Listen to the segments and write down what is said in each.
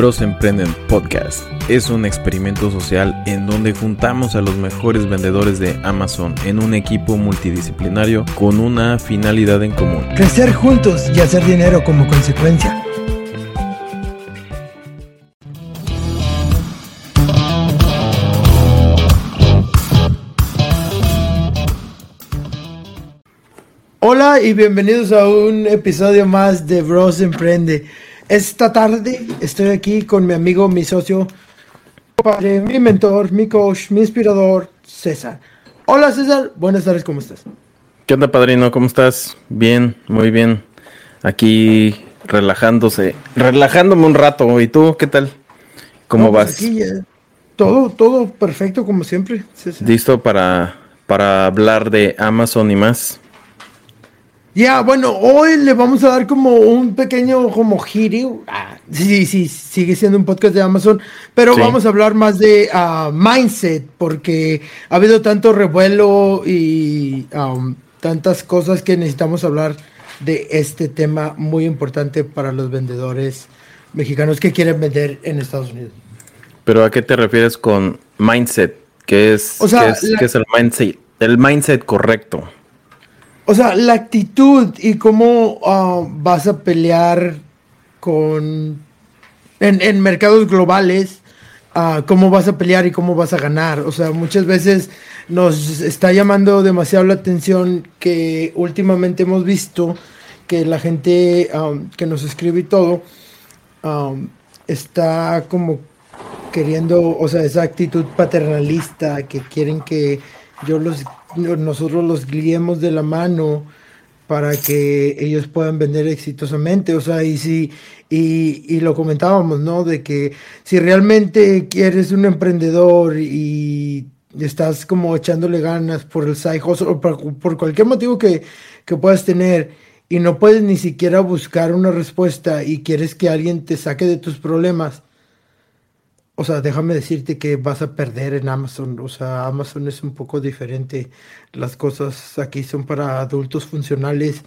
Bros Emprenden Podcast es un experimento social en donde juntamos a los mejores vendedores de Amazon en un equipo multidisciplinario con una finalidad en común. Crecer juntos y hacer dinero como consecuencia. Hola y bienvenidos a un episodio más de Bros Emprende. Esta tarde estoy aquí con mi amigo, mi socio, padre, mi mentor, mi coach, mi inspirador, César. Hola César, buenas tardes, ¿cómo estás? ¿Qué onda, padrino? ¿Cómo estás? Bien, muy bien. Aquí relajándose, relajándome un rato. ¿Y tú qué tal? ¿Cómo pues vas? Aquí todo, todo perfecto como siempre. César. ¿Listo para, para hablar de Amazon y más? Ya, bueno, hoy le vamos a dar como un pequeño como giro. Ah, sí, sí, sigue siendo un podcast de Amazon, pero Sí. vamos a hablar más de ah, mindset, porque ha habido tanto revuelo y um, tantas cosas que necesitamos hablar de este tema muy importante para los vendedores mexicanos que quieren vender en Estados Unidos. ¿Pero a qué te refieres con mindset? ¿Qué es, O sea, qué es, la- qué es el mindset? El mindset correcto. O sea, la actitud y cómo ah, vas a pelear con en, mercados globales, ah, cómo vas a pelear y cómo vas a ganar. O sea, muchas veces nos está llamando demasiado la atención que últimamente hemos visto que la gente ah, que nos escribe y todo está como queriendo, o sea, esa actitud paternalista que quieren que yo los nosotros los guiemos de la mano para que ellos puedan vender exitosamente, o sea, y si y, y lo comentábamos, ¿no? De que si realmente quieres un emprendedor y estás como echándole ganas por el side hustle o por, por cualquier motivo que, que puedas tener y no puedes ni siquiera buscar una respuesta y quieres que alguien te saque de tus problemas, o sea, déjame decirte que vas a perder en Amazon. O sea, Amazon es un poco diferente. Las cosas aquí son para adultos funcionales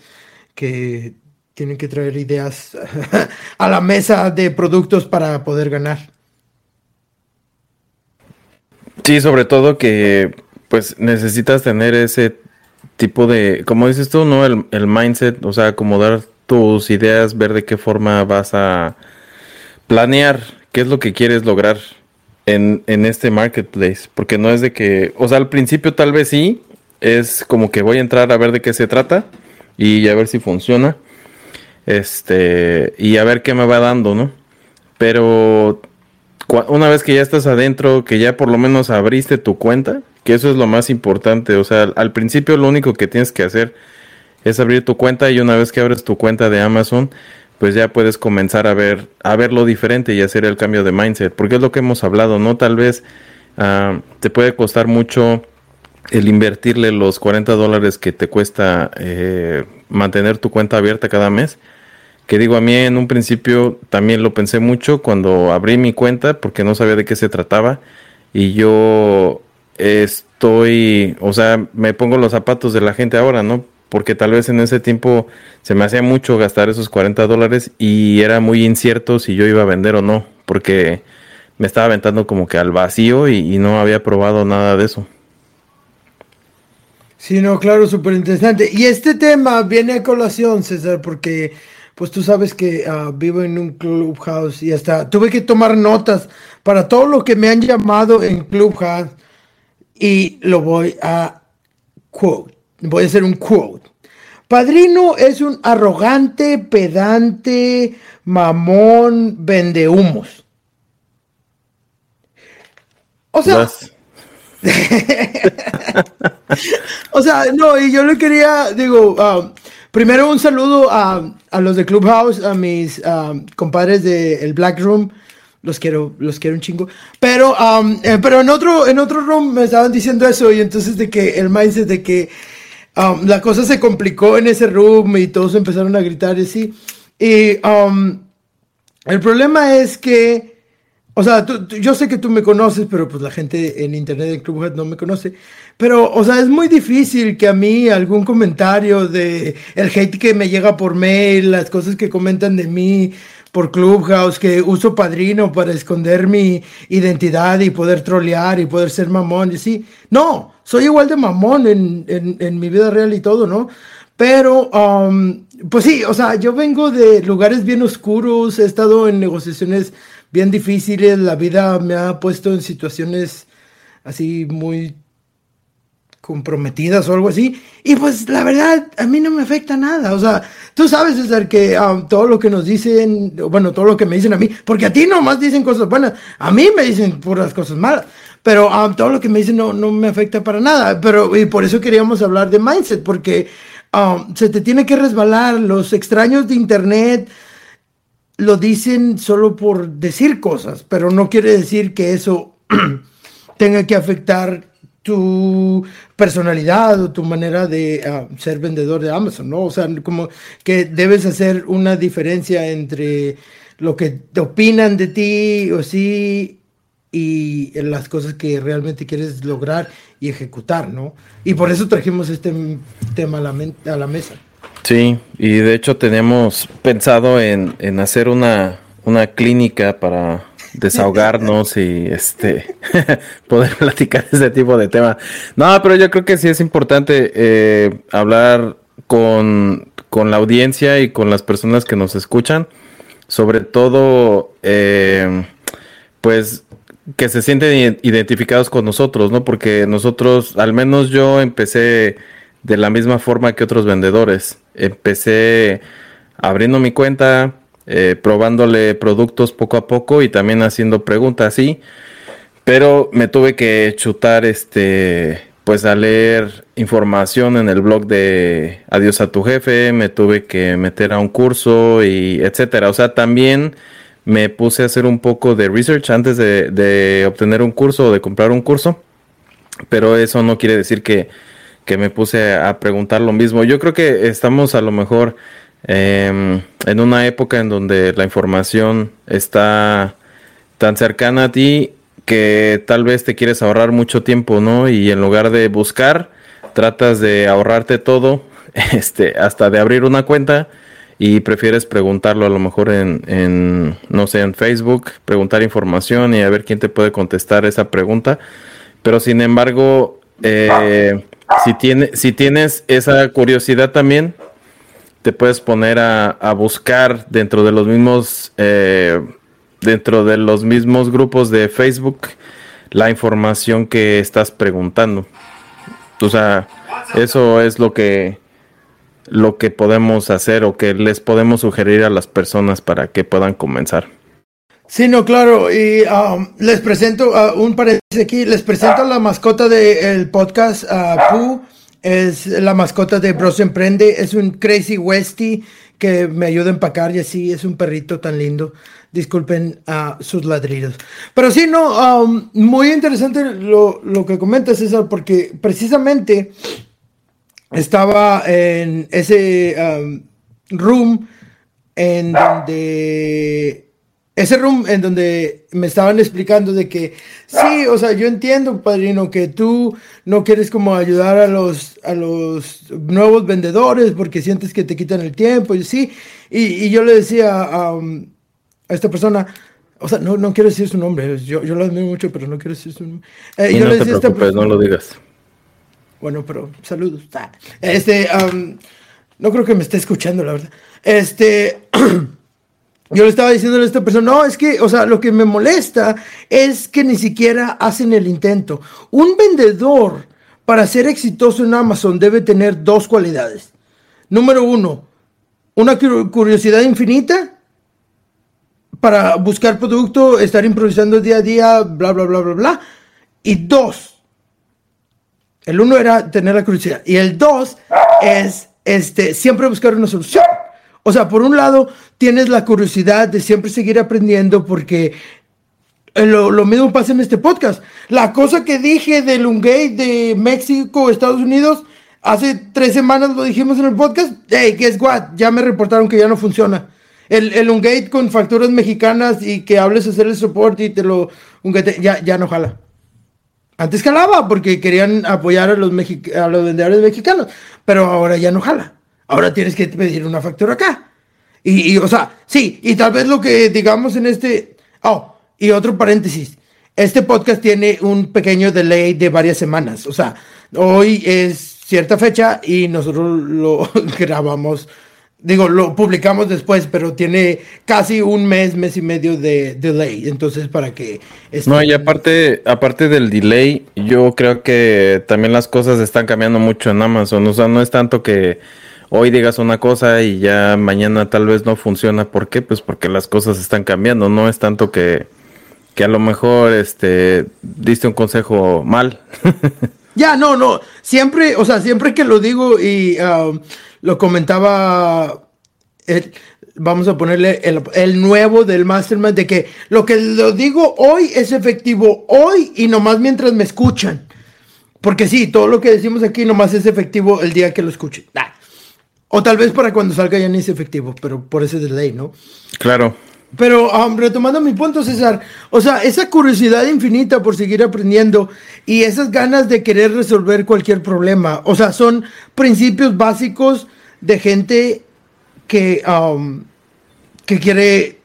que tienen que traer ideas a la mesa de productos para poder ganar. Sí, sobre todo que pues necesitas tener ese tipo de, como dices tú, ¿no? El, el mindset, o sea, acomodar tus ideas, ver de qué forma vas a planear qué es lo que quieres lograr en, en este marketplace. Porque no es de que, o sea, al principio tal vez sí, es como que voy a entrar a ver de qué se trata y a ver si funciona. Este, y a ver qué me va dando, ¿no? Pero una vez que ya estás adentro, que ya por lo menos abriste tu cuenta, que eso es lo más importante. O sea, al principio lo único que tienes que hacer es abrir tu cuenta y una vez que abres tu cuenta de Amazon, pues ya puedes comenzar a ver, a ver lo diferente y hacer el cambio de mindset. Porque es lo que hemos hablado, ¿no? Tal vez ah, te puede costar mucho el invertirle los 40 dólares que te cuesta eh, mantener tu cuenta abierta cada mes. Que digo, a mí en un principio también lo pensé mucho cuando abrí mi cuenta porque no sabía de qué se trataba. Y yo estoy, o sea, me pongo los zapatos de la gente ahora, ¿no? Porque tal vez en ese tiempo se me hacía mucho gastar esos 40 dólares y era muy incierto si yo iba a vender o no, porque me estaba aventando como que al vacío y, no había probado nada de eso. Sí, no, claro, súper interesante. Y este tema viene a colación, César, porque pues tú sabes que ah, vivo en un clubhouse y hasta tuve que tomar notas para todo lo que me han llamado en clubhouse y lo voy a quote. Voy a hacer un quote. Padrino es un arrogante, pedante, mamón, vendehumos. O sea. O sea, no, y yo le quería, digo, ah, primero un saludo a, a los de Clubhouse, a mis ah, compadres de el Black Room. Los quiero, los quiero un chingo. Pero, am, eh, pero en otro, en otro room me estaban diciendo eso, y entonces de que el mindset de que am, la cosa se complicó en ese room y todos empezaron a gritar y así. Y am, el problema es que o sea, tú- tú- yo sé que tú me conoces, pero pues la gente en internet de Clubhouse no me conoce. Pero, o sea, es muy difícil que a mí algún comentario de el hate que me llega por mail, las cosas que comentan de mí, por Clubhouse, que uso padrino para esconder mi identidad y poder trolear y poder ser mamón. Y sí, no, soy igual de mamón en, en, mi vida real y todo, ¿no? Pero, um, pues sí, o sea, yo vengo de lugares bien oscuros, he estado en negociaciones bien difíciles, la vida me ha puesto en situaciones así muy comprometidas o algo así. Y pues la verdad, a mí no me afecta nada. O sea, tú sabes, César, que um, todo lo que nos dicen, bueno, todo lo que me dicen a mí, porque a ti nomás dicen cosas buenas, a mí me dicen puras cosas malas. Pero um, todo lo que me dicen no, no me afecta para nada. Pero y por eso queríamos hablar de mindset, porque um, se te tiene que resbalar. Los extraños de Internet lo dicen solo por decir cosas, pero no quiere decir que eso tenga que afectar tu personalidad o tu manera de ah, ser vendedor de Amazon, ¿no? O sea, como que debes hacer una diferencia entre lo que te opinan de ti o sí y las cosas que realmente quieres lograr y ejecutar, ¿no? Y por eso trajimos este tema a la, a la mesa. Sí, y de hecho tenemos pensado en, en hacer una, una clínica para desahogarnos y este poder platicar ese tipo de temas. No, pero yo creo que sí es importante eh, hablar con, la audiencia y con las personas que nos escuchan, sobre todo, eh, pues que se sienten identificados con nosotros, ¿no? Porque nosotros, al menos yo empecé de la misma forma que otros vendedores. Empecé abriendo mi cuenta, eh, probándole productos poco a poco y también haciendo preguntas, sí. Pero me tuve que chutar este, pues a leer información en el blog de Adiós a tu jefe, me tuve que meter a un curso y etcétera. O sea, también me puse a hacer un poco de research antes de, de obtener un curso o de comprar un curso. Pero eso no quiere decir que, que me puse a preguntar lo mismo. Yo creo que estamos a lo mejor Em, en una época en donde la información está tan cercana a ti que tal vez te quieres ahorrar mucho tiempo, ¿no? Y en lugar de buscar, tratas de ahorrarte todo, este, hasta de abrir una cuenta y prefieres preguntarlo a lo mejor en, en, no sé, en Facebook, preguntar información y a ver quién te puede contestar esa pregunta. Pero sin embargo, eh, si, tiene, si tienes esa curiosidad también, te puedes poner a, buscar dentro de los mismos eh, dentro de los mismos grupos de Facebook la información que estás preguntando. O sea, eso es lo que lo que podemos hacer o que les podemos sugerir a las personas para que puedan comenzar. Sí, no, claro. Y um, les presento uh, un paréntesis aquí. Les presento la mascota del podcast, uh, Pooh es la mascota de Bros Emprende. Es un Crazy Westie que me ayuda a empacar y así es un perrito tan lindo. Disculpen sus ladridos. Pero sí, no, um, muy interesante lo, lo, que comentas, César, porque precisamente estaba en ese um, room en donde ese room en donde me estaban explicando de que sí, o sea, yo entiendo, padrino, que tú no quieres como ayudar a los, a los nuevos vendedores porque sientes que te quitan el tiempo y sí. Y, yo le decía a, esta persona, o sea, no, no quiero decir su nombre, yo, yo lo admiro mucho, pero no quiero decir su nombre. Eh, no te preocupes, no lo digas. Bueno, pero saludos. Este, no creo que me esté escuchando, la verdad. Este. Yo le estaba diciendo a esta persona, no, es que, o sea, lo que me molesta es que ni siquiera hacen el intento. Un vendedor, para ser exitoso en Amazon, debe tener dos cualidades. Número uno, una curiosidad infinita para buscar producto, estar improvisando día a día, bla, bla, bla, bla, bla. Y dos, el uno era tener la curiosidad. Y el dos es este, siempre buscar una solución. O sea, por un lado, tienes la curiosidad de siempre seguir aprendiendo porque eh, lo, mismo pasa en este podcast. La cosa que dije del Ungate de México, Estados Unidos, hace tres semanas lo dijimos en el podcast. Hey, guess what? Ya me reportaron que ya no funciona. El, el Ungate con facturas mexicanas y que hables hacer el soporte y te lo Ungate, ya, ya no jala. Antes jalaba porque querían apoyar a los, a los vendedores mexicanos, pero ahora ya no jala. Ahora tienes que pedir una factura acá. Y, o sea, sí, y tal vez lo que digamos en este... Oh, y otro paréntesis. Este podcast tiene un pequeño delay de varias semanas. O sea, hoy es cierta fecha y nosotros lo grabamos Digo, lo publicamos después, pero tiene casi un mes, mes y medio de delay. Entonces, para que... No, y aparte, aparte del delay, yo creo que también las cosas están cambiando mucho en Amazon. O sea, no es tanto que hoy digas una cosa y ya mañana tal vez no funciona. ¿Por qué? Pues porque las cosas están cambiando. No es tanto que, que a lo mejor este, diste un consejo mal. ya, no, no. Siempre, o sea, siempre que lo digo y... Um, lo comentaba, vamos a ponerle el, nuevo del Mastermind, de que lo que lo digo hoy es efectivo hoy y nomás mientras me escuchan. Porque sí, todo lo que decimos aquí nomás es efectivo el día que lo escuchen. O tal vez para cuando salga ya ni es efectivo, pero por ese delay, ¿no? Claro. Pero um, retomando mi punto, César, o sea, esa curiosidad infinita por seguir aprendiendo y esas ganas de querer resolver cualquier problema, o sea, son principios básicos de gente que, um, que quiere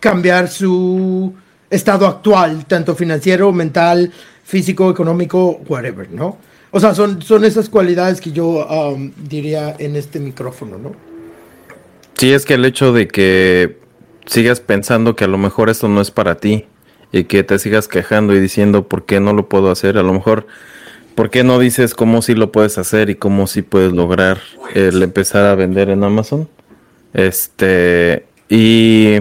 cambiar su estado actual, tanto financiero, mental, físico, económico, whatever, ¿no? O sea, son, son esas cualidades que yo um, diría en este micrófono, ¿no? Sí, es que el hecho de que sigas pensando que a lo mejor esto no es para ti y que te sigas quejando y diciendo por qué no lo puedo hacer, a lo mejor ¿Por qué no dices cómo sí lo puedes hacer y cómo sí puedes lograr el empezar a vender en Amazon? Este, y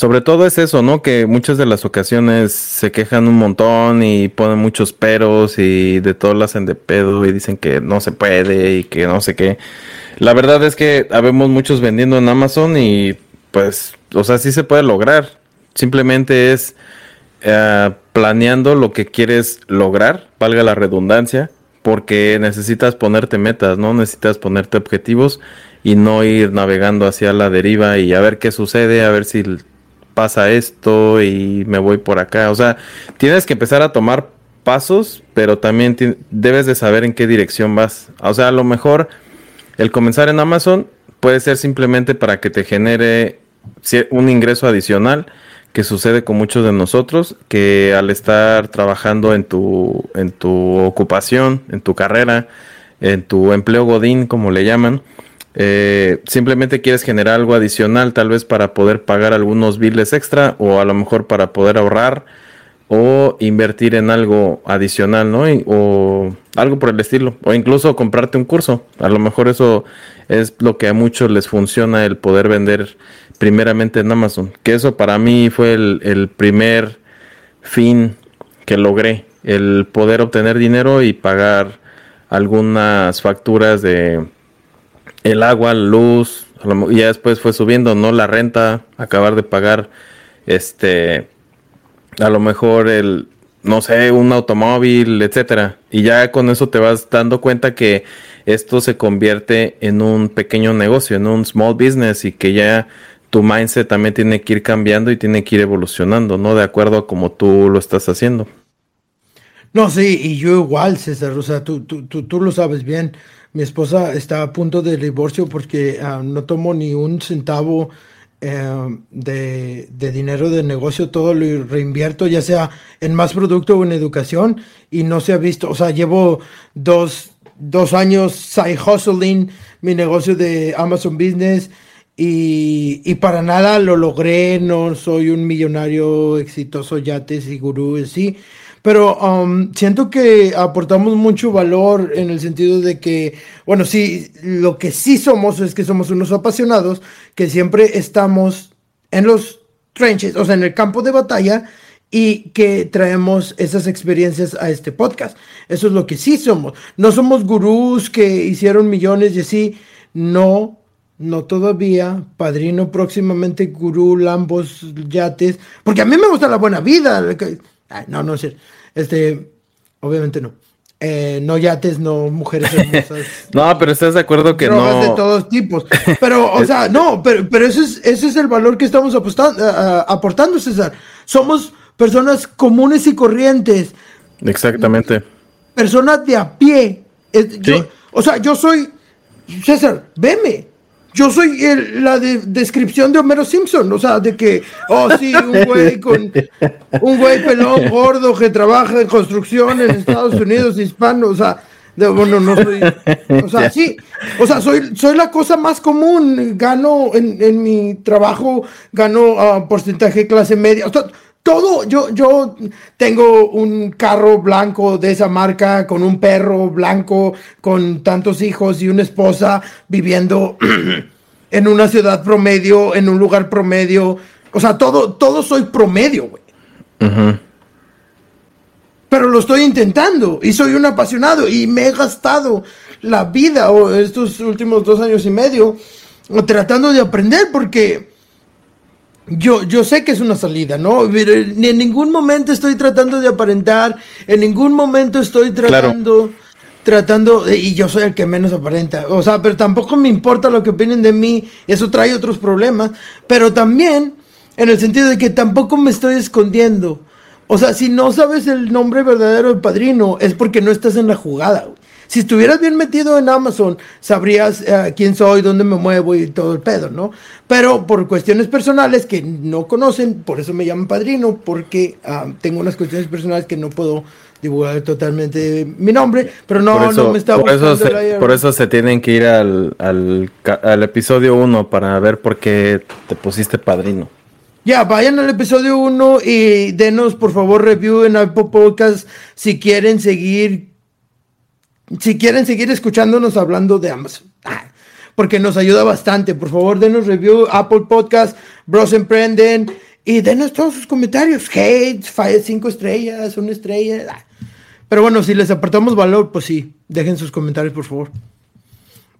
sobre todo es eso, ¿no? Que muchas de las ocasiones se quejan un montón y ponen muchos peros y de todo lo hacen de pedo y dicen que no se puede y que no sé qué. La verdad es que habemos muchos vendiendo en Amazon y pues, o sea, sí se puede lograr. Simplemente es eh, planeando lo que quieres lograr, valga la redundancia, porque necesitas ponerte metas, ¿no? Necesitas ponerte objetivos y no ir navegando hacia la deriva y a ver qué sucede, a ver si pasa esto y me voy por acá. O sea, tienes que empezar a tomar pasos, pero también debes de saber en qué dirección vas. O sea, a lo mejor el comenzar en Amazon puede ser simplemente para que te genere un ingreso adicional que sucede con muchos de nosotros, que al estar trabajando en tu, en tu ocupación, en tu carrera, en tu empleo godín, como le llaman, eh, simplemente quieres generar algo adicional, tal vez para poder pagar algunos biles extra o a lo mejor para poder ahorrar o invertir en algo adicional, ¿no? o algo por el estilo, o incluso comprarte un curso. A lo mejor eso es lo que a muchos les funciona el poder vender primeramente en Amazon. Que eso para mí fue el, primer fin que logré, el poder obtener dinero y pagar algunas facturas de el agua, luz, y ya después fue subiendo, ¿no? La renta, acabar de pagar, este, a lo mejor el, no sé, un automóvil, etcétera. Y ya con eso te vas dando cuenta que esto se convierte en un pequeño negocio, en un small business y que ya tu mindset también tiene que ir cambiando y tiene que ir evolucionando, ¿no? De acuerdo a como tú lo estás haciendo. No, sí, y yo igual, César, o sea, tú, tú, tú, lo sabes bien. Mi esposa está a punto de divorcio porque ah, no tomo ni un centavo eh, de, de, dinero de negocio, todo lo reinvierto, ya sea en más producto o en educación, y no se ha visto, o sea, llevo dos, dos años side hustling mi negocio de Amazon Business y, para nada lo logré, no soy un millonario exitoso, yates y gurú, sí, pero um, siento que aportamos mucho valor en el sentido de que, bueno, sí, lo que sí somos es que somos unos apasionados, que siempre estamos en los trenches, o sea, en el campo de batalla, y que traemos esas experiencias a este podcast. Eso es lo que sí somos. No somos gurús que hicieron millones y así, no no todavía, padrino próximamente, gurú, lambos, yates, porque a mí me gusta la buena vida. No, no sé, este, obviamente no. Eh, no yates, no mujeres hermosas. no, pero estás de acuerdo que no. de todos tipos. Pero, o sea, no, pero, pero ese, es, ese es el valor que estamos apostando, aportando, César. Somos personas comunes y corrientes. Exactamente. Personas de a pie. o sea, yo soy, César, veme yo soy la descripción de Homero Simpson, o sea, de que, oh sí, un güey con un güey pelón gordo que trabaja en construcción en Estados Unidos, hispano, o sea, de, bueno, no soy, o sea, sí, o sea, soy, soy la cosa más común, gano en, mi trabajo, gano uh, porcentaje clase media, o sea, todo, yo, yo tengo un carro blanco de esa marca, con un perro blanco, con tantos hijos y una esposa viviendo en una ciudad promedio, en un lugar promedio. O sea, todo, todo soy promedio, güey. Pero lo estoy intentando y soy un apasionado y me he gastado la vida o estos últimos dos años y medio tratando de aprender porque yo, yo sé que es una salida, ¿no? Ni en ningún momento estoy tratando de aparentar, en ningún momento estoy tratando, tratando, y yo soy el que menos aparenta, o sea, pero tampoco me importa lo que opinen de mí, eso trae otros problemas, pero también en el sentido de que tampoco me estoy escondiendo. O sea, si no sabes el nombre verdadero del padrino, es porque no estás en la jugada. Si estuvieras bien metido en Amazon, sabrías eh, quién soy, dónde me muevo y todo el pedo, ¿no? Pero por cuestiones personales que no conocen, por eso me llaman padrino, porque ah, tengo unas cuestiones personales que no puedo divulgar totalmente mi nombre, pero no, no me está por eso, se, por eso se tienen que ir al, al, al episodio 1 para ver por qué te pusiste padrino. Ya, vayan al episodio 1 y denos por favor review en Apple Podcast si quieren seguir si quieren seguir escuchándonos hablando de Amazon. Ah, porque nos ayuda bastante. Por favor, denos review, Apple Podcast, Bros Emprenden y denos todos sus comentarios. Hate, cinco estrellas, una estrella. Ah. Pero bueno, si les aportamos valor, pues sí, dejen sus comentarios, por favor.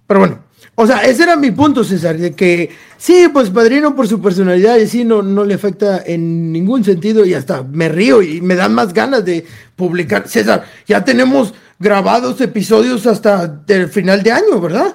Pero bueno, o sea, ese era mi punto, César, de que sí, pues Padrino por su personalidad y sí, no, no le afecta en ningún sentido y hasta me río y me dan más ganas de publicar. César, ya tenemos grabados episodios hasta el final de año, ¿verdad?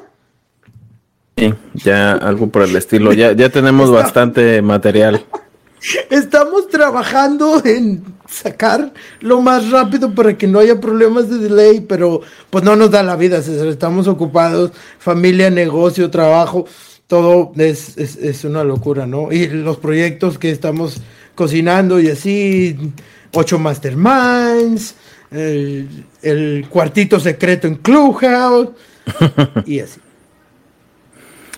Sí, ya algo por el estilo. Ya, ya tenemos bastante material. Estamos trabajando en sacar lo más rápido para que no haya problemas de delay, pero pues no nos da la vida, Estamos ocupados, familia, negocio, trabajo, todo es, es, es una locura, ¿no? Y los proyectos que estamos cocinando y así, ocho masterminds, el, cuartito secreto en Clubhouse y así.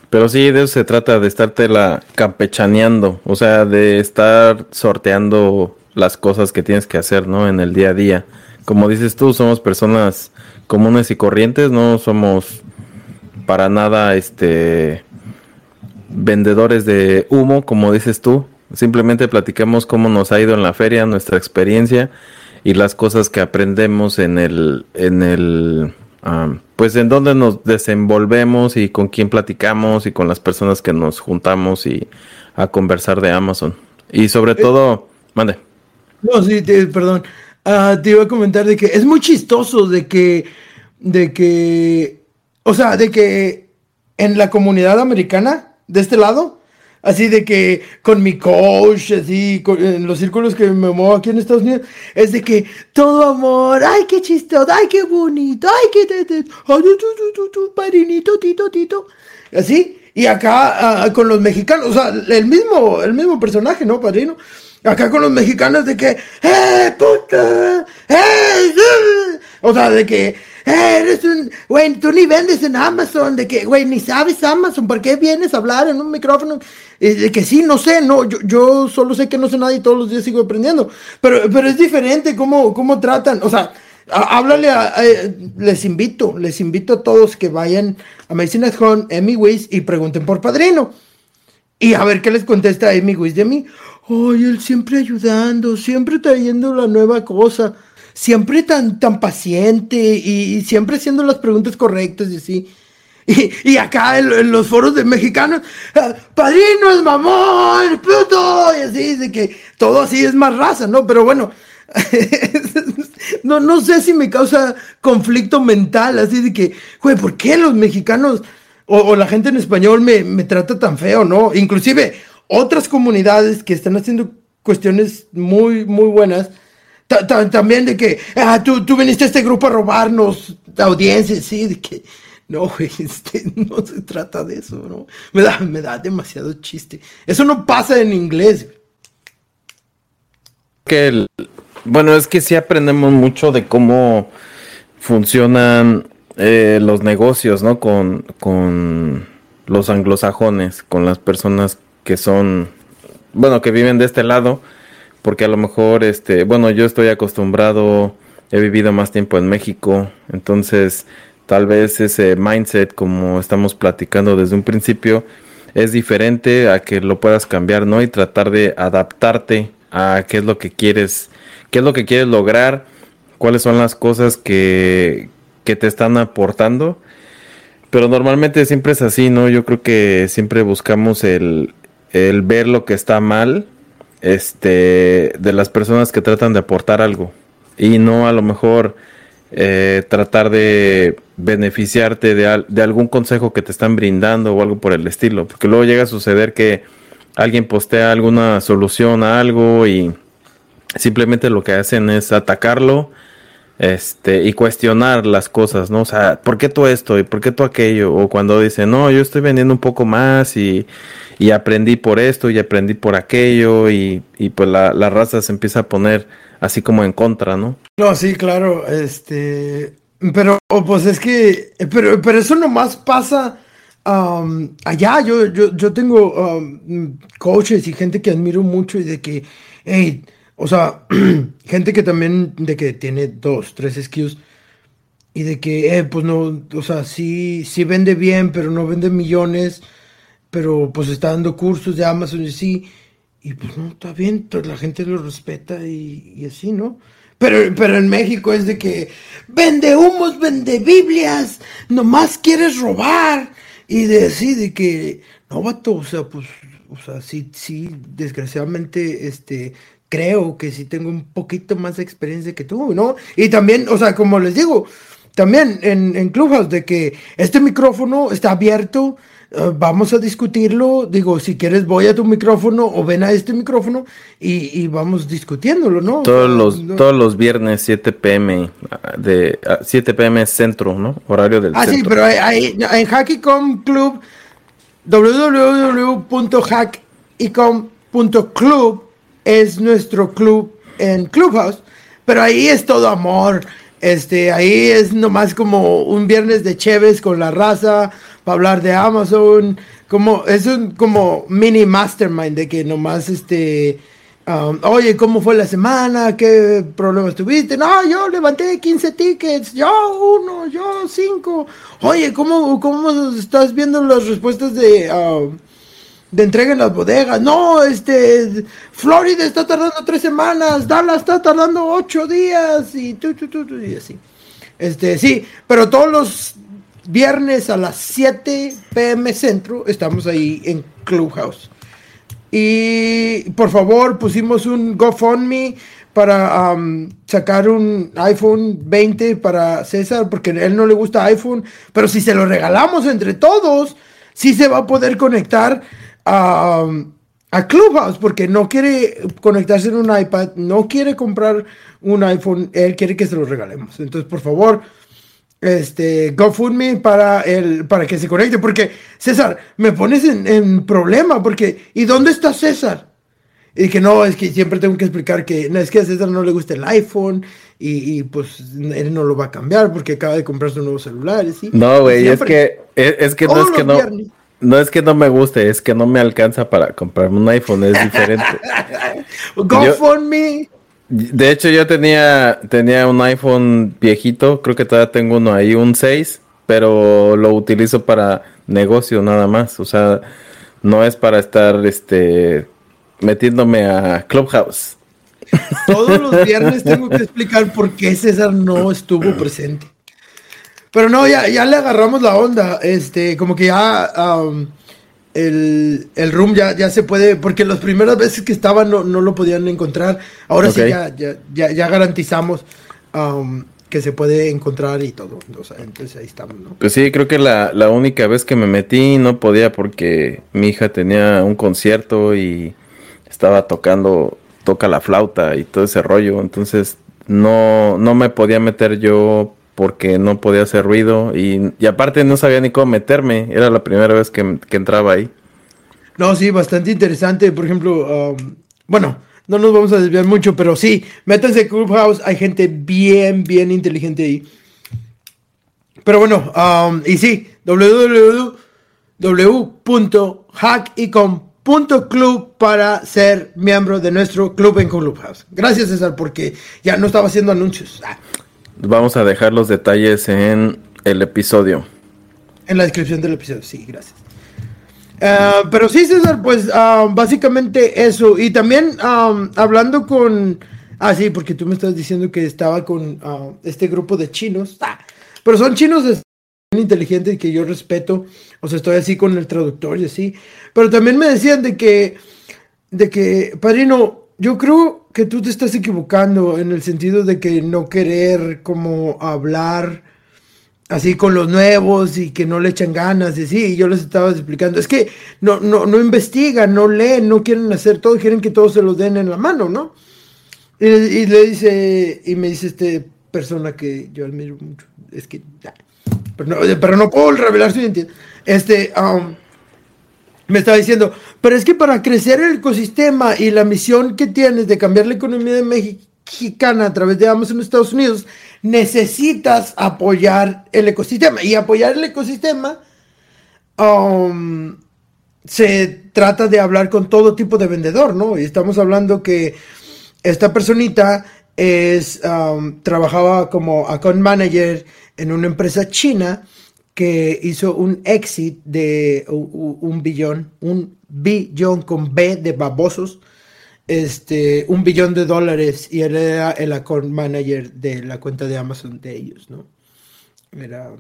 Pero sí, de eso se trata, de estarte la campechaneando, o sea, de estar sorteando las cosas que tienes que hacer, ¿no? En el día a día. Como dices tú, somos personas comunes y corrientes, no somos para nada, este, vendedores de humo, como dices tú. Simplemente platicamos cómo nos ha ido en la feria, nuestra experiencia y las cosas que aprendemos en el, en el, pues en donde nos desenvolvemos y con quién platicamos y con las personas que nos juntamos y a conversar de Amazon. Y sobre eh, todo, mande. No, sí, perdón. Ah, te iba a comentar de que es muy chistoso de que, de que, o sea, de que en la comunidad americana, de este lado, así de que con mi coach, así, en los círculos que me muevo aquí en Estados Unidos, es de que todo amor, ay, qué chistoso, ay, qué bonito, ay, qué, ay, tu, tu, parinito, tito, tito, así, y acá ah, con los mexicanos, o sea, el mismo, el mismo personaje, ¿no, padrino? Acá con los mexicanos de que, ¡eh, puta! ¡eh! O sea, de que, eh, eres un, güey, tú ni vendes en Amazon, de que, güey, ni sabes Amazon, ¿por qué vienes a hablar en un micrófono? de que sí, no sé, no, yo, yo solo sé que no sé nada y todos los días sigo aprendiendo, pero, pero es diferente cómo, cómo tratan, o sea, háblale a, les invito, les invito a todos que vayan a Medicine at Home, Emmy Weiss, y pregunten por padrino. Y a ver qué les contesta Emmy Weiss de mí. Ay, él siempre ayudando, siempre trayendo la nueva cosa siempre tan, tan paciente y, siempre haciendo las preguntas correctas y así. Y, acá en, los foros de mexicanos, ah, padrino es mamón, puto, y así, de que todo así es más raza, ¿no? Pero bueno, no, no sé si me causa conflicto mental, así de que, güey, ¿por qué los mexicanos o, la gente en español me, me, trata tan feo, no? Inclusive otras comunidades que están haciendo cuestiones muy, muy buenas también de que, ah, tú, tú viniste a este grupo a robarnos audiencias, sí, de que, No, güey, este, no se trata de eso, ¿no? Me da, me da demasiado chiste. Eso no pasa en inglés. Que bueno, es que sí aprendemos mucho de cómo funcionan eh, los negocios, ¿no? Con, con los anglosajones, con las personas que son, bueno, que viven de este lado, porque a lo mejor, este, bueno, yo estoy acostumbrado, he vivido más tiempo en México, entonces tal vez ese mindset, como estamos platicando desde un principio, es diferente a que lo puedas cambiar, ¿no? Y tratar de adaptarte a qué es lo que quieres, qué es lo que quieres lograr, cuáles son las cosas que, que te están aportando. Pero normalmente siempre es así, ¿no? Yo creo que siempre buscamos el, el ver lo que está mal este, de las personas que tratan de aportar algo. Y no a lo mejor eh, tratar de beneficiarte de, de, algún consejo que te están brindando o algo por el estilo, porque luego llega a suceder que alguien postea alguna solución a algo y simplemente lo que hacen es atacarlo este y cuestionar las cosas, ¿no? O sea, ¿por qué tú esto y por qué tú aquello? O cuando dicen, no, yo estoy vendiendo un poco más y, y aprendí por esto y aprendí por aquello y, y pues la, la raza se empieza a poner así como en contra, ¿no? No, sí, claro, este, pero pues es que, pero, pero eso nomás pasa allá, yo, yo, yo tengo um, coaches y gente que admiro mucho y de que, hey, o sea, gente que también, de que tiene dos, tres skills y de que, eh, pues no, o sea, sí, sí vende bien, pero no vende millones, pero pues está dando cursos de Amazon y sí. Y pues no, está bien, la gente lo respeta y, así, ¿no? Pero, pero en México es de que vende humos, vende Biblias, nomás quieres robar. Y de así, de que, no, vato, o sea, pues, o sea, sí, sí, desgraciadamente, este, creo que sí tengo un poquito más de experiencia que tú, ¿no? Y también, o sea, como les digo, también en, en Clubhouse, de que este micrófono está abierto, eh, vamos a discutirlo. Digo, si quieres, voy a tu micrófono o ven a este micrófono y, vamos discutiéndolo, ¿no? Todos los, todos los viernes, 7 pm, de 7 pm centro, ¿no? Horario del ah, centro. sí, pero ahí, en Hackycom Club, www.hackycom.club es nuestro club en Clubhouse, pero ahí es todo amor. Este, ahí es nomás como un viernes de Cheves con la raza, para hablar de Amazon, como es un como mini mastermind de que nomás este um, oye, ¿cómo fue la semana? ¿Qué problemas tuviste? No, yo levanté 15 tickets, yo uno, yo cinco. Oye, ¿cómo, cómo estás viendo las respuestas de, um, de entrega en las bodegas? No, este, Florida está tardando tres semanas, Dallas está tardando ocho días y tú, tú, tú, y así. Este, sí, pero todos los viernes a las 7 pm centro, estamos ahí en Clubhouse. Y por favor, pusimos un GoFundMe para sacar un iPhone 20 para César, porque él no le gusta iPhone, pero si se lo regalamos entre todos, sí se va a poder conectar a, a Clubhouse, porque no quiere conectarse en un iPad, no quiere comprar un iPhone, él quiere que se lo regalemos. Entonces, por favor, este, GoFundMe para, el, para que se conecte. Porque, César, me pones en, problema. Porque, ¿y dónde está César? Y que no, es que siempre tengo que explicar que no, es que a César no le gusta el iPhone y, pues él no lo va a cambiar porque acaba de comprar su nuevo celular. ¿sí? No, güey, es que, es, que no es que no. No es que no me guste, es que no me alcanza para comprarme un iPhone, es diferente. GoFundMe. De hecho, yo tenía, tenía un iPhone viejito, creo que todavía tengo uno ahí, un 6, pero lo utilizo para negocio nada más. O sea, no es para estar este metiéndome a Clubhouse. Todos los viernes tengo que explicar por qué César no estuvo presente. Pero no, ya, ya le agarramos la onda. Este, como que ya um, el, el room ya, ya se puede, porque las primeras veces que estaban no, no lo podían encontrar. Ahora sí ya, ya, ya, garantizamos um, que se puede encontrar y todo. entonces ahí estamos, ¿no? Pues sí, creo que la, la única vez que me metí no podía porque mi hija tenía un concierto y estaba tocando, toca la flauta y todo ese rollo. Entonces no, no me podía meter yo porque no podía hacer ruido y, aparte no sabía ni cómo meterme, era la primera vez que, entraba ahí. No, sí, bastante interesante, por ejemplo, um, bueno, no nos vamos a desviar mucho, pero sí, métanse en Clubhouse, hay gente bien, bien inteligente ahí. Pero bueno, um, y sí, www.hackicom.club para ser miembro de nuestro club en Clubhouse. Gracias, César, porque ya no estaba haciendo anuncios. Ah. Vamos a dejar los detalles en el episodio. En la descripción del episodio, sí, gracias. Ah, pero sí, César, pues ah, básicamente eso. Y también ah, hablando con... Ah, sí, porque tú me estás diciendo que estaba con este grupo de chinos. pero son chinos inteligentes que yo respeto. O sea, estoy así con el traductor y así. Pero también me decían de que, de que, padrino, yo creo que tú te estás equivocando en el sentido de que no querer como hablar así con los nuevos y que no le echan ganas y sí, yo les estaba explicando, es que no, no, no investigan, no leen, no quieren hacer todo, quieren que todos se los den en la mano, ¿no? Y, le dice, y me dice este persona que yo admiro mucho, es que, pero no, pero no puedo revelar su identidad, este, um, me estaba diciendo, pero es que para crecer el ecosistema y la misión que tienes de cambiar la economía mexicana a través de Amazon Estados Unidos, necesitas apoyar el ecosistema. Y apoyar el ecosistema um, se trata de hablar con todo tipo de vendedor, ¿no? Y estamos hablando que esta personita es, um, trabajaba como account manager en una empresa china que hizo un exit de un, billón, un billón con B de babosos, este, un billón de dólares y él era el account manager de la cuenta de Amazon de ellos, ¿no? Era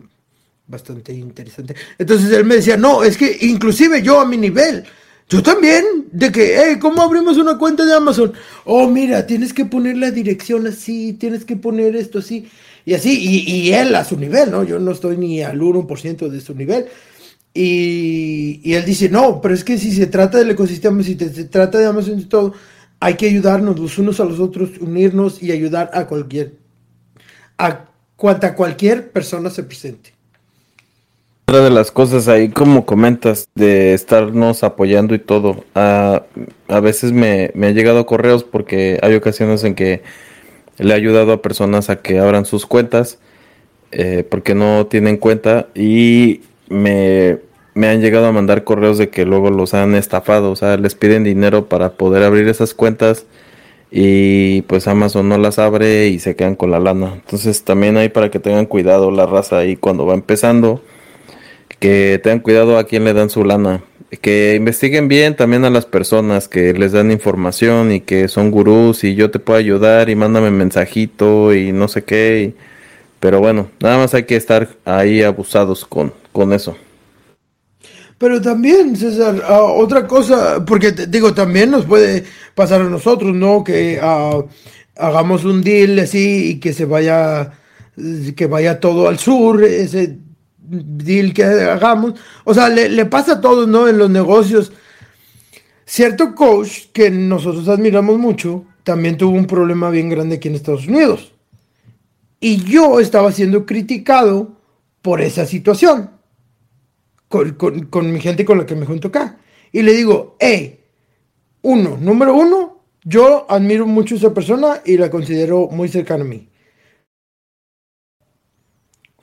bastante interesante. Entonces él me decía, no, es que inclusive yo a mi nivel, yo también, de que, ¿cómo abrimos una cuenta de Amazon? Oh, mira, tienes que poner la dirección así, tienes que poner esto así. Y así, y, él a su nivel, ¿no? Yo no estoy ni al 1% de su nivel. Y, él dice, no, pero es que si se trata del ecosistema, si se trata de Amazon y todo, hay que ayudarnos los unos a los otros, unirnos y ayudar a cualquier, a cuanta cualquier persona se presente. Otra de las cosas ahí, como comentas, de estarnos apoyando y todo, a, a veces me, me ha llegado correos porque hay ocasiones en que le ha ayudado a personas a que abran sus cuentas eh, porque no tienen cuenta y me, han llegado a mandar correos de que luego los han estafado, o sea, les piden dinero para poder abrir esas cuentas y pues Amazon no las abre y se quedan con la lana. Entonces también hay para que tengan cuidado la raza ahí cuando va empezando, que tengan cuidado a quién le dan su lana que investiguen bien también a las personas que les dan información y que son gurús y yo te puedo ayudar y mándame mensajito y no sé qué. pero bueno, nada más hay que estar ahí abusados con, con eso. Pero también, César, ah, otra cosa, porque te digo, también nos puede pasar a nosotros, ¿no? Que ah, hagamos un deal así y que se vaya, que vaya todo al sur, ese deal que hagamos. O sea, le, pasa a todos, ¿no? En los negocios. Cierto coach que nosotros admiramos mucho, también tuvo un problema bien grande aquí en Estados Unidos. Y yo estaba siendo criticado por esa situación. Con, con mi gente con la que me junto acá. Y le digo, hey, uno, número uno, yo admiro mucho a esa persona y la considero muy cercana a mí.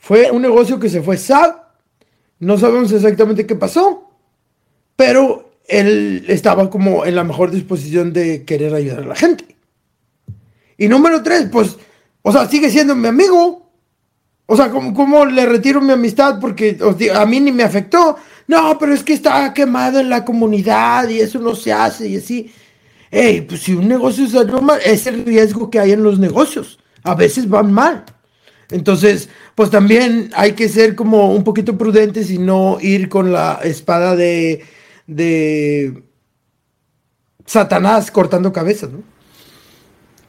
Fue un negocio que se fue sad. No sabemos exactamente qué pasó. Pero él estaba como en la mejor disposición de querer ayudar a la gente. Y número tres, pues, o sea, sigue siendo mi amigo. O sea, ¿cómo, le retiro mi amistad? Porque a mí ni me afectó. No, pero es que está quemado en la comunidad y eso no se hace y así. Ey, pues si un negocio salió mal, es el riesgo que hay en los negocios. A veces van mal. Entonces, pues también hay que ser como un poquito prudentes y no ir con la espada de, de Satanás cortando cabezas, ¿no?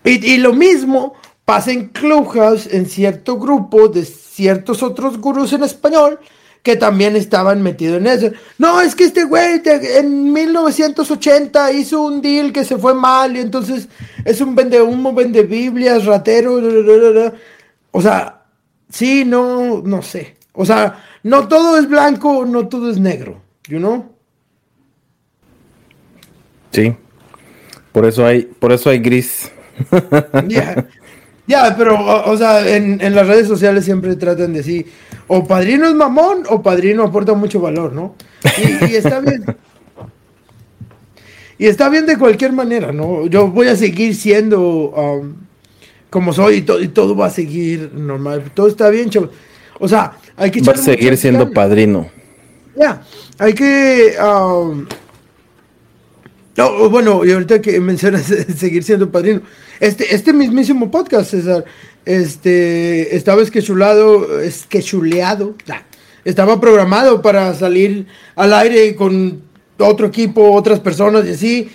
Y, lo mismo pasa en Clubhouse, en cierto grupo de ciertos otros gurús en español que también estaban metidos en eso. No, es que este güey en 1980 hizo un deal que se fue mal y entonces es un vende humo, vende Biblias, ratero. O sea, sí, no, no sé. O sea, no todo es blanco, no todo es negro, you know? Sí. Por eso hay, por eso hay gris. Ya, pero, o, sea, en, en, las redes sociales siempre tratan de decir, o padrino es mamón o padrino aporta mucho valor, ¿no? Y, está bien. y está bien de cualquier manera, ¿no? Yo voy a seguir siendo um, como soy y, y, todo va a seguir normal. Todo está bien, chavos. O sea, hay que... Va a seguir siendo padrino. Ya, hay que... Um, no, bueno, y ahorita que mencionas seguir siendo padrino, este, este mismísimo podcast, César, este, estaba esquechulado, esquechuleado, estaba programado para salir al aire con otro equipo, otras personas y así.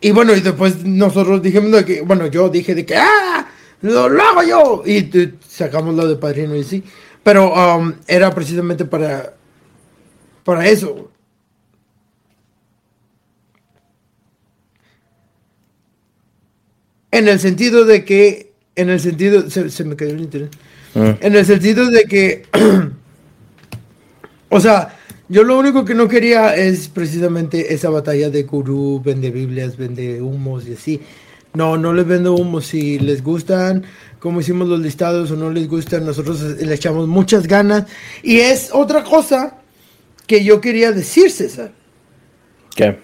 Y bueno, y después nosotros dijimos de que, bueno, yo dije de que, ¡ah! Lo, hago yo. Y sacamos lo de padrino y sí. Pero um, era precisamente para, para eso. En el sentido de que, en el sentido, se, me cayó el internet. Ah. En el sentido de que, o sea, yo lo único que no quería es precisamente esa batalla de gurú, vende Biblias, vende humos y así. No, no les vendo humos. Si les gustan, como hicimos los listados o no les gustan, nosotros le echamos muchas ganas. Y es otra cosa que yo quería decir, César. ¿Qué?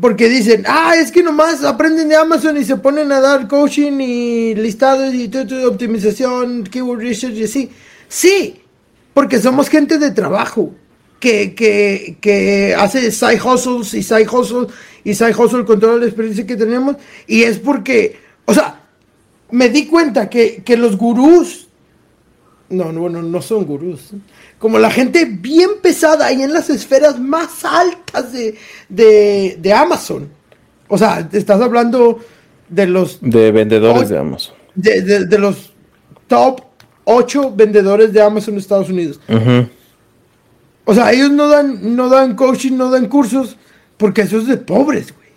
Porque dicen, ah, es que nomás aprenden de Amazon y se ponen a dar coaching y listados y todo, optimización, keyword research y así. Sí, porque somos gente de trabajo que, que, que hace side hustles y side hustles y side hustle con toda la experiencia que tenemos. Y es porque, o sea, me di cuenta que, que los gurús, no, no, no, no son gurús como la gente bien pesada y en las esferas más altas de, Amazon. O sea, estás hablando de los... De vendedores de Amazon. De, los top 8 vendedores de Amazon en Estados Unidos. O sea, ellos no dan, no dan coaching, no dan cursos, porque eso es de pobres, güey.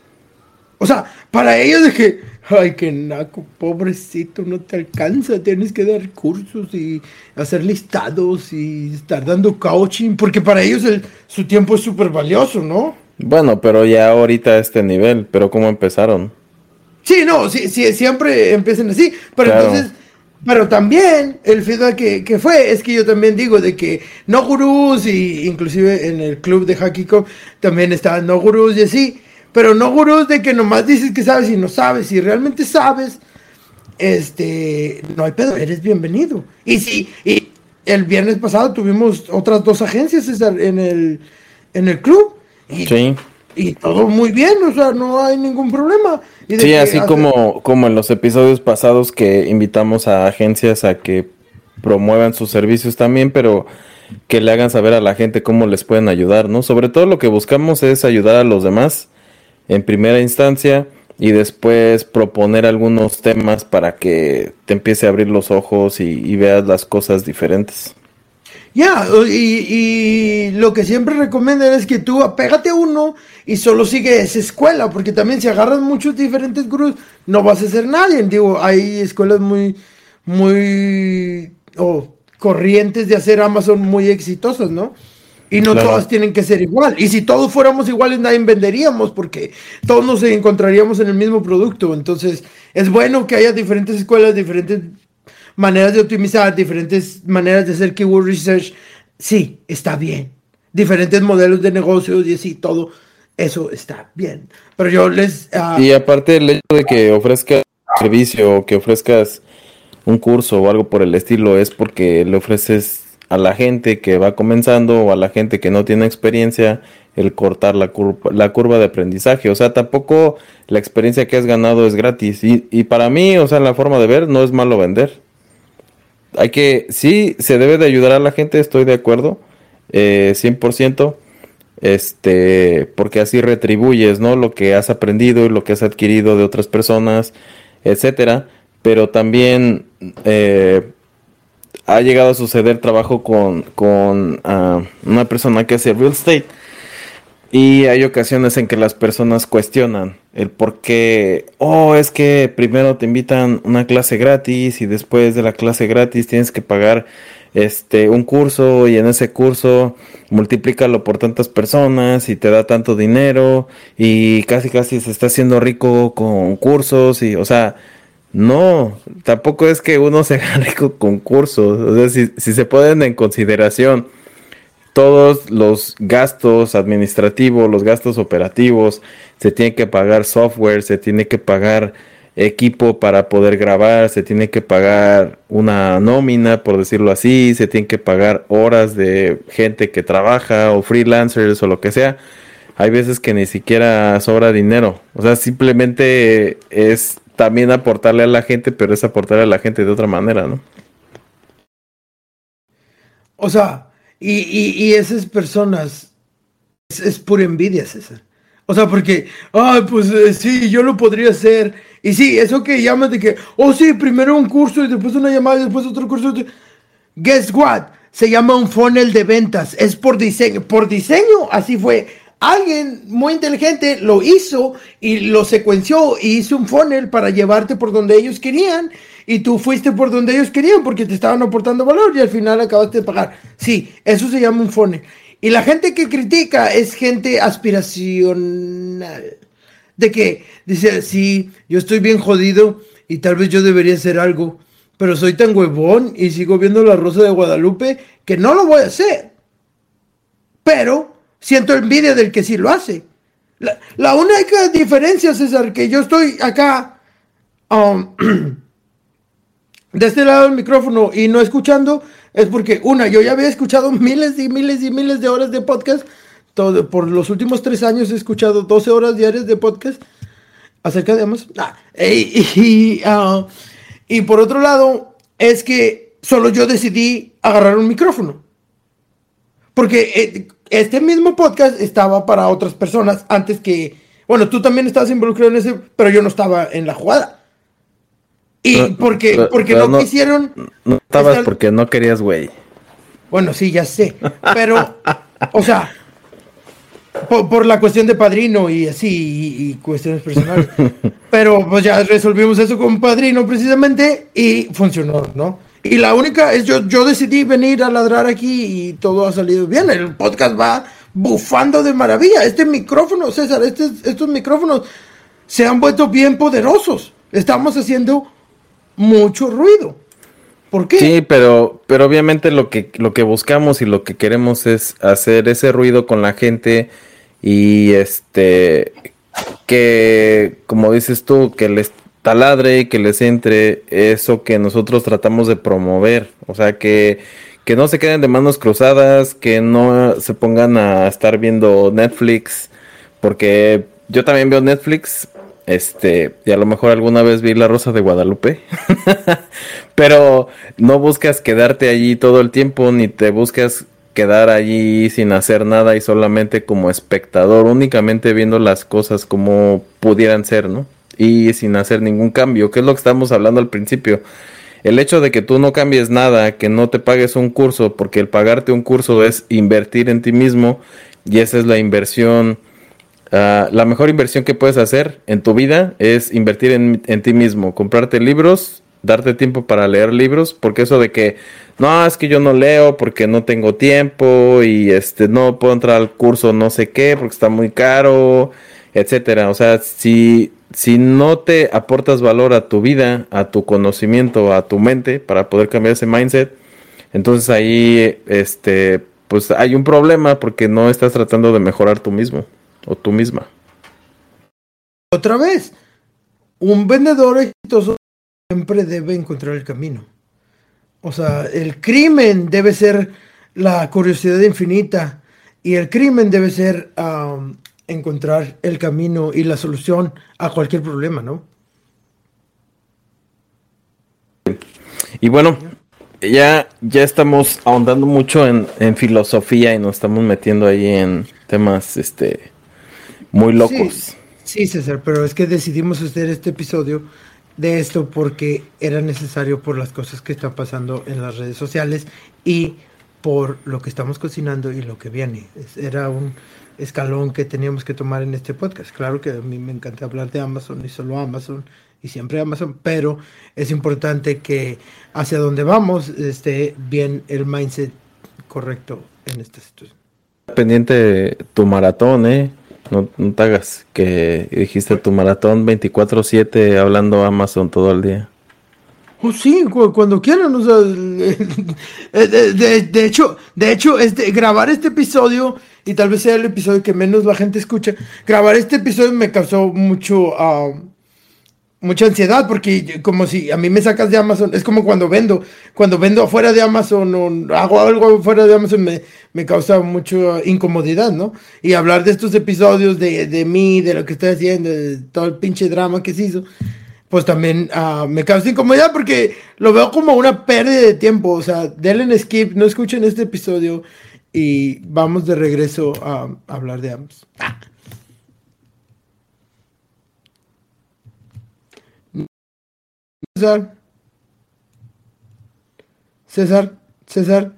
O sea, para ellos de que Ay, qué naco, pobrecito, no te alcanza, tienes que dar cursos y hacer listados y estar dando coaching, porque para ellos su tiempo es súper valioso, ¿no? Bueno, pero ya ahorita a este nivel, pero ¿cómo empezaron? Sí, no, sí, sí siempre empiezan así, pero entonces, pero también el feedback que, que, fue es que yo también digo de que no gurús y inclusive en el club de Hakiko también estaban no gurús y así, pero no gurús de que nomás dices que sabes y no sabes. Si realmente sabes, este, no hay pedo, eres bienvenido. Y sí, y el viernes pasado tuvimos otras dos agencias en el, en el club. Y, sí. Y todo muy bien, o sea, no hay ningún problema. Sí, así como, como en los episodios pasados que invitamos a agencias a que promuevan sus servicios también, pero que le hagan saber a la gente cómo les pueden ayudar, ¿no? Sobre todo lo que buscamos es ayudar a los demás en primera instancia y después proponer algunos temas para que te empiece a abrir los ojos y, veas las cosas diferentes. Ya, y, lo que siempre recomiendan es que tú apégate a uno y solo sigue esa escuela, porque también si agarras muchos diferentes gurús, no vas a ser nadie. Digo, hay escuelas muy, muy corrientes de hacer Amazon muy exitosas, ¿no? Y no todas tienen que ser igual. Y si todos fuéramos iguales, nadie venderíamos porque todos nos encontraríamos en el mismo producto. Entonces, es bueno que haya diferentes escuelas, diferentes maneras de optimizar, diferentes maneras de hacer keyword research. Sí, está bien. Diferentes modelos de negocios y así, todo eso está bien. Pero yo les... Ah, y aparte el hecho de que ofrezcas servicio o que ofrezcas un curso o algo por el estilo es porque le ofreces a la gente que va comenzando o a la gente que no tiene experiencia el cortar la curva, la curva de aprendizaje. O sea, tampoco la experiencia que has ganado es gratis. Y, y para mí, o sea, la forma de ver, no es malo vender. Hay que, sí, se debe de ayudar a la gente, estoy de acuerdo, eh, 100%, este, porque así retribuyes, ¿no? Lo que has aprendido y lo que has adquirido de otras personas, etcétera. Pero también, eh, ha llegado a suceder trabajo con, con ah, una persona que hace real estate y hay ocasiones en que las personas cuestionan el por qué, oh, es que primero te invitan una clase gratis y después de la clase gratis tienes que pagar este un curso y en ese curso multiplícalo por tantas personas y te da tanto dinero y casi casi se está haciendo rico con cursos y o sea, no, tampoco es que uno se haga rico con cursos, o sea, si, si se ponen en consideración todos los gastos administrativos, los gastos operativos, se tiene que pagar software, se tiene que pagar equipo para poder grabar, se tiene que pagar una nómina, por decirlo así, se tiene que pagar horas de gente que trabaja o freelancers o lo que sea. Hay veces que ni siquiera sobra dinero. O sea, simplemente es también aportarle a la gente, pero es aportarle a la gente de otra manera, ¿no? O sea, y, esas personas, es, pura envidia, César. O sea, porque, ay, pues eh, sí, yo lo podría hacer. Y sí, eso que llamas de que, oh sí, primero un curso y después una llamada y después otro curso. Guess what? Se llama un funnel de ventas. Es por diseño. Por diseño, así fue. Alguien muy inteligente lo hizo y lo secuenció y hizo un funnel para llevarte por donde ellos querían y tú fuiste por donde ellos querían porque te estaban aportando valor y al final acabaste de pagar. Sí, eso se llama un funnel. Y la gente que critica es gente aspiracional. De que dice, sí, yo estoy bien jodido y tal vez yo debería hacer algo, pero soy tan huevón y sigo viendo la Rosa de Guadalupe que no lo voy a hacer. Pero siento envidia del que sí lo hace. La, única diferencia, César, que yo estoy acá um, de este lado del micrófono y no escuchando, es porque, una, yo ya había escuchado miles y miles y miles de horas de podcast. Todo, por los últimos tres años he escuchado 12 horas diarias de podcast acerca de Amazon. Ah, y, ah, y, por otro lado, es que solo yo decidí agarrar un micrófono. Porque eh, este mismo podcast estaba para otras personas antes que, bueno, tú también estabas involucrado en ese, pero yo no estaba en la jugada. Y porque, porque no, quisieron. No estabas porque no querías, güey. Bueno, sí, ya sé. Pero, o sea, por, la cuestión de padrino y así, y, cuestiones personales. Pero pues ya resolvimos eso con padrino precisamente y funcionó, ¿no? Y la única es yo, yo decidí venir a ladrar aquí y todo ha salido bien. El podcast va bufando de maravilla. Este micrófono, César, este, estos micrófonos se han vuelto bien poderosos. Estamos haciendo mucho ruido. ¿Por qué? Sí, pero, pero obviamente lo que, lo que buscamos y lo que queremos es hacer ese ruido con la gente y este que, como dices tú, que les taladre, que les entre eso que nosotros tratamos de promover. O sea, que, que no se queden de manos cruzadas, que no se pongan a estar viendo Netflix, porque yo también veo Netflix, este, y a lo mejor alguna vez vi La Rosa de Guadalupe. Pero no buscas quedarte allí todo el tiempo, ni te buscas quedar allí sin hacer nada y solamente como espectador, únicamente viendo las cosas como pudieran ser, ¿no? Y sin hacer ningún cambio, que es lo que estamos hablando al principio. El hecho de que tú no cambies nada, que no te pagues un curso, porque el pagarte un curso es invertir en ti mismo, y esa es la inversión Ah, la mejor inversión que puedes hacer en tu vida es invertir en, ti mismo, comprarte libros, darte tiempo para leer libros, porque eso de que no, es que yo no leo porque no tengo tiempo y este no puedo entrar al curso no sé qué porque está muy caro, etcétera. O sea, si si no te aportas valor a tu vida, a tu conocimiento, a tu mente para poder cambiar ese mindset, entonces ahí este pues hay un problema porque no estás tratando de mejorar tú mismo o tú misma. Otra vez, un vendedor exitoso siempre debe encontrar el camino. O sea, el crimen debe ser la curiosidad infinita y el crimen debe ser encontrar el camino y la solución a cualquier problema, ¿no? Y bueno, ya, ya estamos ahondando mucho en, en filosofía y nos estamos metiendo ahí en temas este muy locos. Sí, César, pero es que decidimos hacer este episodio de esto porque era necesario por las cosas que están pasando en las redes sociales y por lo que estamos cocinando y lo que viene. Era un escalón que teníamos que tomar en este podcast. Claro que a mí me encanta hablar de Amazon y solo Amazon y siempre Amazon, pero es importante que hacia donde vamos esté bien el mindset correcto en esta situación. Pendiente tu maratón, ¿eh? No, no te hagas que dijiste tu maratón 24/7 hablando Amazon todo el día. Oh, sí, cuando quieran, o sea, de, hecho, de hecho, este, grabar este episodio, y tal vez sea el episodio que menos la gente escucha, grabar este episodio me causó mucho, ah, mucha ansiedad, porque como si a mí me sacas de Amazon, es como cuando vendo, cuando vendo afuera de Amazon o hago algo afuera de Amazon, me, me causa mucha incomodidad, ¿no? Y hablar de estos episodios, de, de mí, de lo que estoy haciendo, de todo el pinche drama que se hizo pues también uh, me causa incomodidad porque lo veo como una pérdida de tiempo. O sea, denle skip, no escuchen este episodio y vamos de regreso a, hablar de ambos. César. César, César,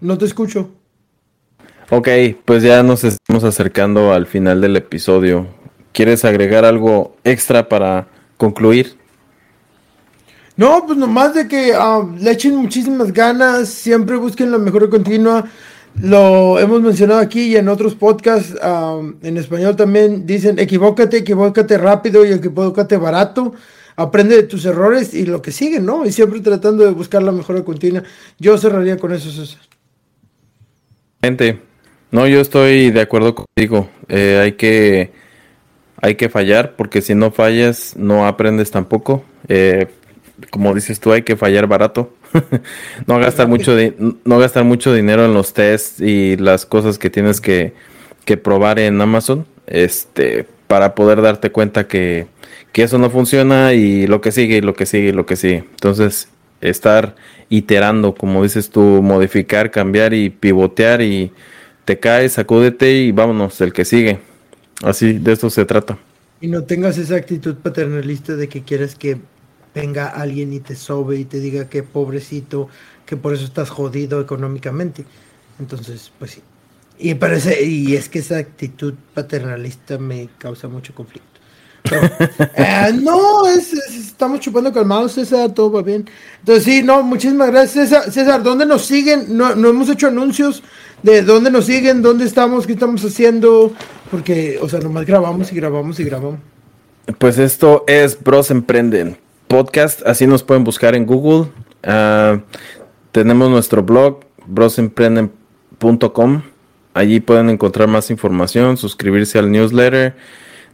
no te escucho. Ok, pues ya nos estamos acercando al final del episodio. ¿Quieres agregar algo extra para concluir? No, pues nomás de que ah, le echen muchísimas ganas, siempre busquen la mejora continua. Lo hemos mencionado aquí y en otros podcasts ah, en español también dicen equivócate, equivócate rápido y equivócate barato. Aprende de tus errores y lo que sigue, ¿no? Y siempre tratando de buscar la mejora continua. Yo cerraría con eso, César. Gente, no, yo estoy de acuerdo contigo. Eh, hay que hay que fallar, porque si no fallas, no aprendes tampoco. Eh, como dices tú, hay que fallar barato. no gastar mucho no gastar mucho dinero en los tests y las cosas que tienes que, que probar en Amazon, este, para poder darte cuenta que, que eso no funciona y lo que sigue, y lo que sigue, y lo que sigue. Entonces, estar iterando, como dices tú, modificar, cambiar y pivotear y te caes, sacúdete y vámonos, el que sigue. Así, de esto se trata. Y no tengas esa actitud paternalista de que quieres que venga alguien y te sobe y te diga que pobrecito, que por eso estás jodido económicamente. Entonces, pues sí. Y parece, y es que esa actitud paternalista me causa mucho conflicto. Eh, no, estamos chupando calmados, César, todo va bien. Entonces, sí, no, muchísimas gracias, César. César, ¿dónde nos siguen? No, no hemos hecho anuncios de dónde nos siguen, dónde estamos, qué estamos haciendo, porque, o sea, nomás grabamos y grabamos y grabamos. Pues esto es Bros Emprenden Podcast, así nos pueden buscar en Google. Ah, tenemos nuestro blog, brosemprenden.com. Allí pueden encontrar más información, suscribirse al newsletter,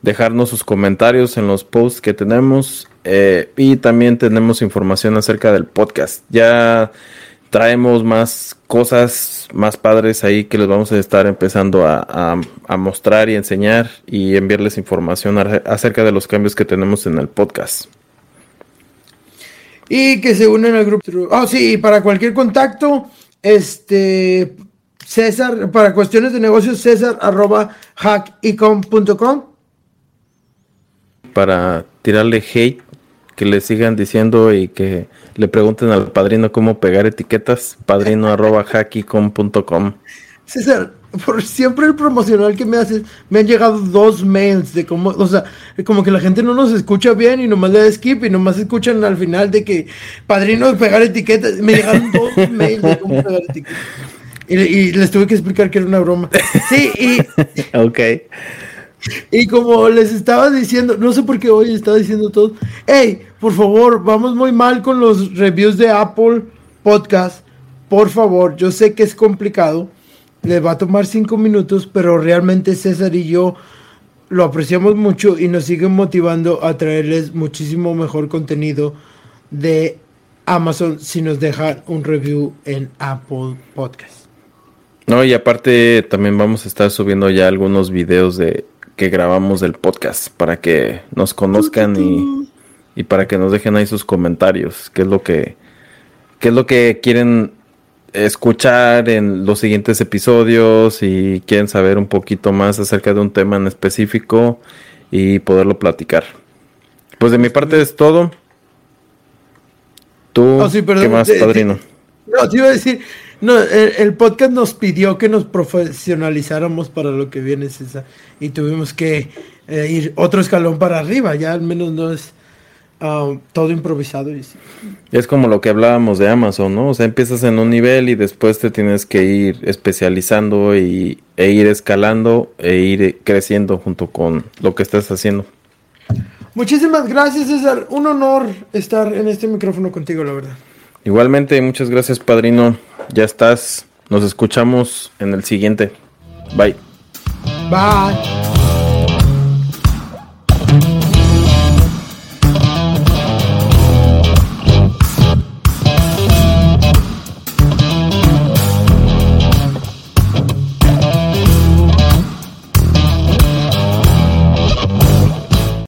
dejarnos sus comentarios en los posts que tenemos eh, y también tenemos información acerca del podcast. Ya traemos más cosas más padres ahí que les vamos a estar empezando a, mostrar y enseñar y enviarles información acerca de los cambios que tenemos en el podcast. Y que se unen al grupo. Oh, sí, para cualquier contacto, este César, para cuestiones de negocios, César arroba hackicom.com. Para tirarle hate que le sigan diciendo y que le pregunten al padrino cómo pegar etiquetas, padrino arroba César, por siempre el promocional que me haces, me han llegado dos mails de cómo, o sea, como que la gente no nos escucha bien y nomás le da skip y nomás escuchan al final de que padrino pegar etiquetas. Me llegaron dos mails de cómo pegar etiquetas. Y, y, les tuve que explicar que era una broma. Sí, y. ok. Y como les estaba diciendo, no sé por qué hoy estaba diciendo todo, hey, por favor, vamos muy mal con los reviews de Apple Podcast. Por favor, yo sé que es complicado, le va a tomar cinco minutos, pero realmente César y yo lo apreciamos mucho y nos siguen motivando a traerles muchísimo mejor contenido de Amazon si nos dejan un review en Apple Podcast. No, y aparte también vamos a estar subiendo ya algunos videos de que grabamos del podcast para que nos conozcan y, y, para que nos dejen ahí sus comentarios, qué es lo que qué es lo que quieren escuchar en los siguientes episodios y quieren saber un poquito más acerca de un tema en específico y poderlo platicar. Pues de mi parte es todo. ¿Tú oh, qué más, padrino? no, te iba a decir, No, el, podcast nos pidió que nos profesionalizáramos para lo que viene, César. Y tuvimos que eh, ir otro escalón para arriba. Ya al menos no es ah, todo improvisado. Y Es como lo que hablábamos de Amazon, ¿no? O sea, empiezas en un nivel y después te tienes que ir especializando y, e ir escalando e ir creciendo junto con lo que estás haciendo. Muchísimas gracias, César. Un honor estar en este micrófono contigo, la verdad. Igualmente, muchas gracias, padrino. Ya estás. Nos escuchamos en el siguiente. Bye. Bye.